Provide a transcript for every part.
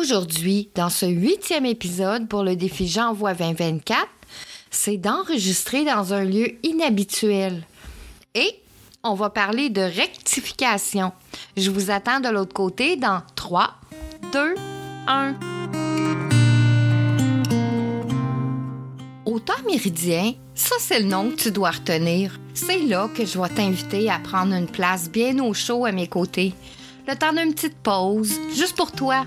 Aujourd'hui, dans ce huitième épisode pour le défi J'envoie 2024, c'est d'enregistrer dans un lieu inhabituel. Et on va parler de rectification. Je vous attends de l'autre côté dans 3, 2, 1. Au temps méridien, ça c'est le nom que tu dois retenir. C'est là que je vais t'inviter à prendre une place bien au chaud à mes côtés. Le temps d'une petite pause, juste pour toi.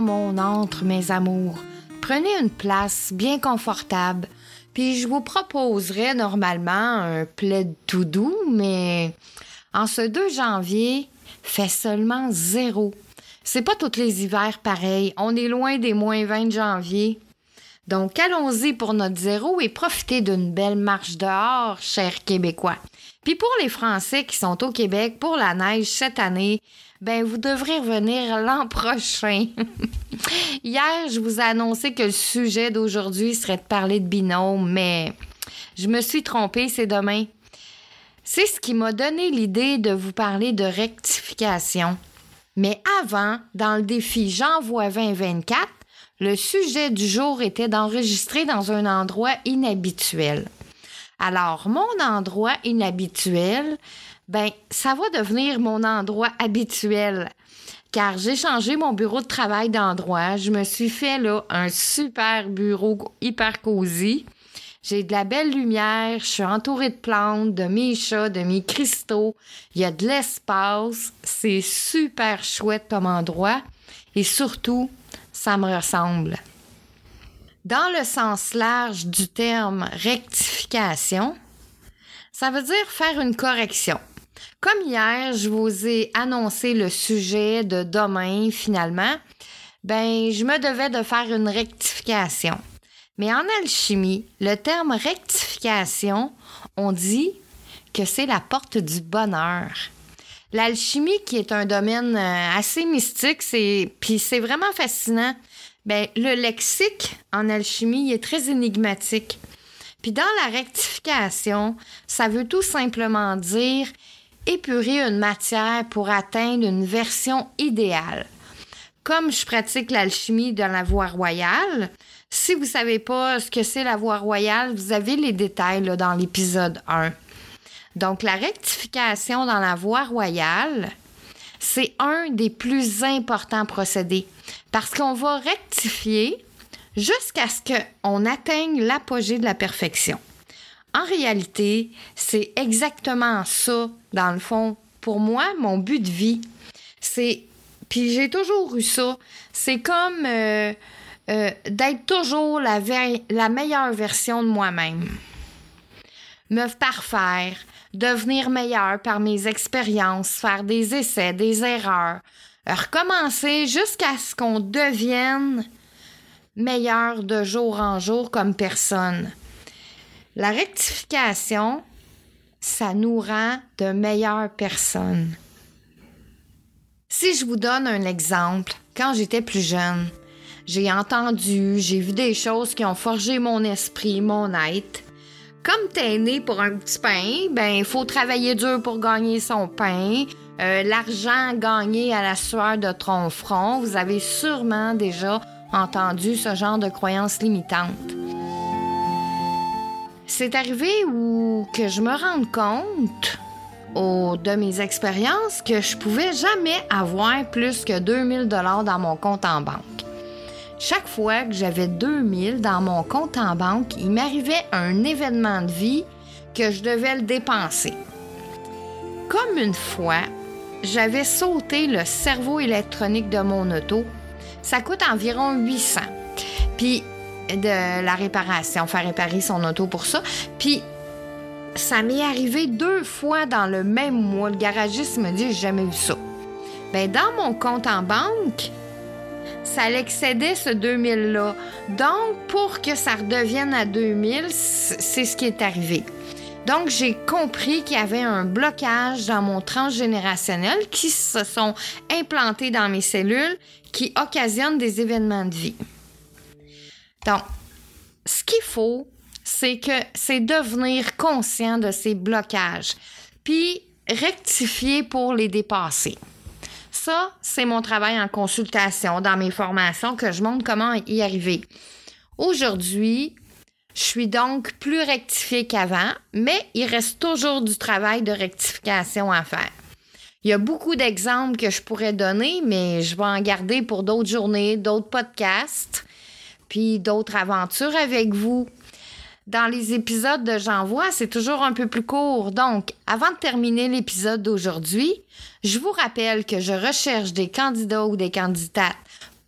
mon antre, mes amours. Prenez une place bien confortable, puis je vous proposerai normalement un plaid tout doux, mais en ce 2 janvier, fait seulement zéro. C'est pas tous les hivers pareils. On est loin des moins 20 de janvier. Donc, allons-y pour notre zéro et profitez d'une belle marche dehors, chers Québécois. Puis pour les Français qui sont au Québec pour la neige cette année, ben vous devrez revenir l'an prochain. Hier, je vous ai annoncé que le sujet d'aujourd'hui serait de parler de binôme, mais je me suis trompée, c'est demain. C'est ce qui m'a donné l'idée de vous parler de rectification. Mais avant, dans le défi J'envoie 2024, le sujet du jour était d'enregistrer dans un endroit inhabituel. Alors, mon endroit inhabituel, ben, ça va devenir mon endroit habituel. Car j'ai changé mon bureau de travail d'endroit. Je me suis fait là un super bureau hyper cosy. J'ai de la belle lumière, je suis entourée de plantes, de mes chats, de mes cristaux. Il y a de l'espace. C'est super chouette comme endroit. Et surtout, ça me ressemble. Dans le sens large du terme rectification, ça veut dire faire une correction. Comme hier, je vous ai annoncé le sujet de demain finalement, ben je me devais de faire une rectification. Mais en alchimie, le terme rectification, on dit que c'est la porte du bonheur. L'alchimie, qui est un domaine euh, assez mystique, c'est puis c'est vraiment fascinant. Ben, le lexique en alchimie est très énigmatique. Puis dans la rectification, ça veut tout simplement dire épurer une matière pour atteindre une version idéale. Comme je pratique l'alchimie dans la voie royale, si vous ne savez pas ce que c'est la voie royale, vous avez les détails dans l'épisode 1. Donc, la rectification dans la voie royale, c'est un des plus importants procédés parce qu'on va rectifier jusqu'à ce qu'on atteigne l'apogée de la perfection. En réalité, c'est exactement ça, dans le fond, pour moi, mon but de vie. C'est, puis j'ai toujours eu ça, c'est comme euh, euh, d'être toujours la, la meilleure version de moi-même. Me parfaire, devenir meilleur par mes expériences, faire des essais, des erreurs, recommencer jusqu'à ce qu'on devienne meilleur de jour en jour comme personne. La rectification, ça nous rend de meilleures personnes. Si je vous donne un exemple, quand j'étais plus jeune, j'ai entendu, j'ai vu des choses qui ont forgé mon esprit, mon être. Comme t'es né pour un petit pain, ben il faut travailler dur pour gagner son pain. Euh, l'argent gagné à la sueur de ton front, vous avez sûrement déjà entendu ce genre de croyances limitantes. C'est arrivé où que je me rende compte au, de mes expériences que je pouvais jamais avoir plus que 2000 dollars dans mon compte en banque. Chaque fois que j'avais 2000 dans mon compte en banque, il m'arrivait un événement de vie que je devais le dépenser. Comme une fois, j'avais sauté le cerveau électronique de mon auto. Ça coûte environ 800. Puis de la réparation, faire réparer son auto pour ça. Puis ça m'est arrivé deux fois dans le même mois. Le garagiste me dit j'ai jamais vu ça. Ben dans mon compte en banque, ça l'excédait ce 2000 là. Donc pour que ça redevienne à 2000, c'est ce qui est arrivé. Donc j'ai compris qu'il y avait un blocage dans mon transgénérationnel qui se sont implantés dans mes cellules qui occasionnent des événements de vie. Donc ce qu'il faut c'est que c'est devenir conscient de ces blocages, puis rectifier pour les dépasser. Ça, c'est mon travail en consultation dans mes formations que je montre comment y arriver. Aujourd'hui, je suis donc plus rectifiée qu'avant, mais il reste toujours du travail de rectification à faire. Il y a beaucoup d'exemples que je pourrais donner, mais je vais en garder pour d'autres journées, d'autres podcasts, puis d'autres aventures avec vous dans les épisodes de J'envoie, c'est toujours un peu plus court. Donc, avant de terminer l'épisode d'aujourd'hui, je vous rappelle que je recherche des candidats ou des candidates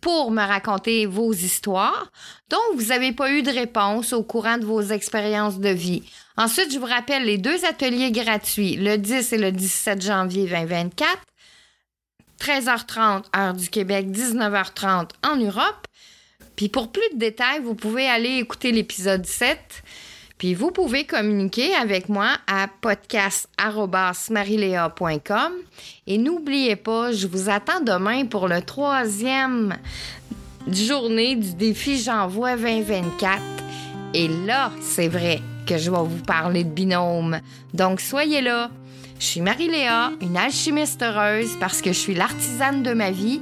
pour me raconter vos histoires dont vous n'avez pas eu de réponse au courant de vos expériences de vie. Ensuite, je vous rappelle les deux ateliers gratuits, le 10 et le 17 janvier 2024, 13h30 heure du Québec, 19h30 en Europe. Puis pour plus de détails, vous pouvez aller écouter l'épisode 7. Puis vous pouvez communiquer avec moi à podcast.marilea.com. Et n'oubliez pas, je vous attends demain pour le troisième journée du défi J'envoie 2024. Et là, c'est vrai que je vais vous parler de binôme. Donc soyez là. Je suis Marie-Léa, une alchimiste heureuse parce que je suis l'artisane de ma vie,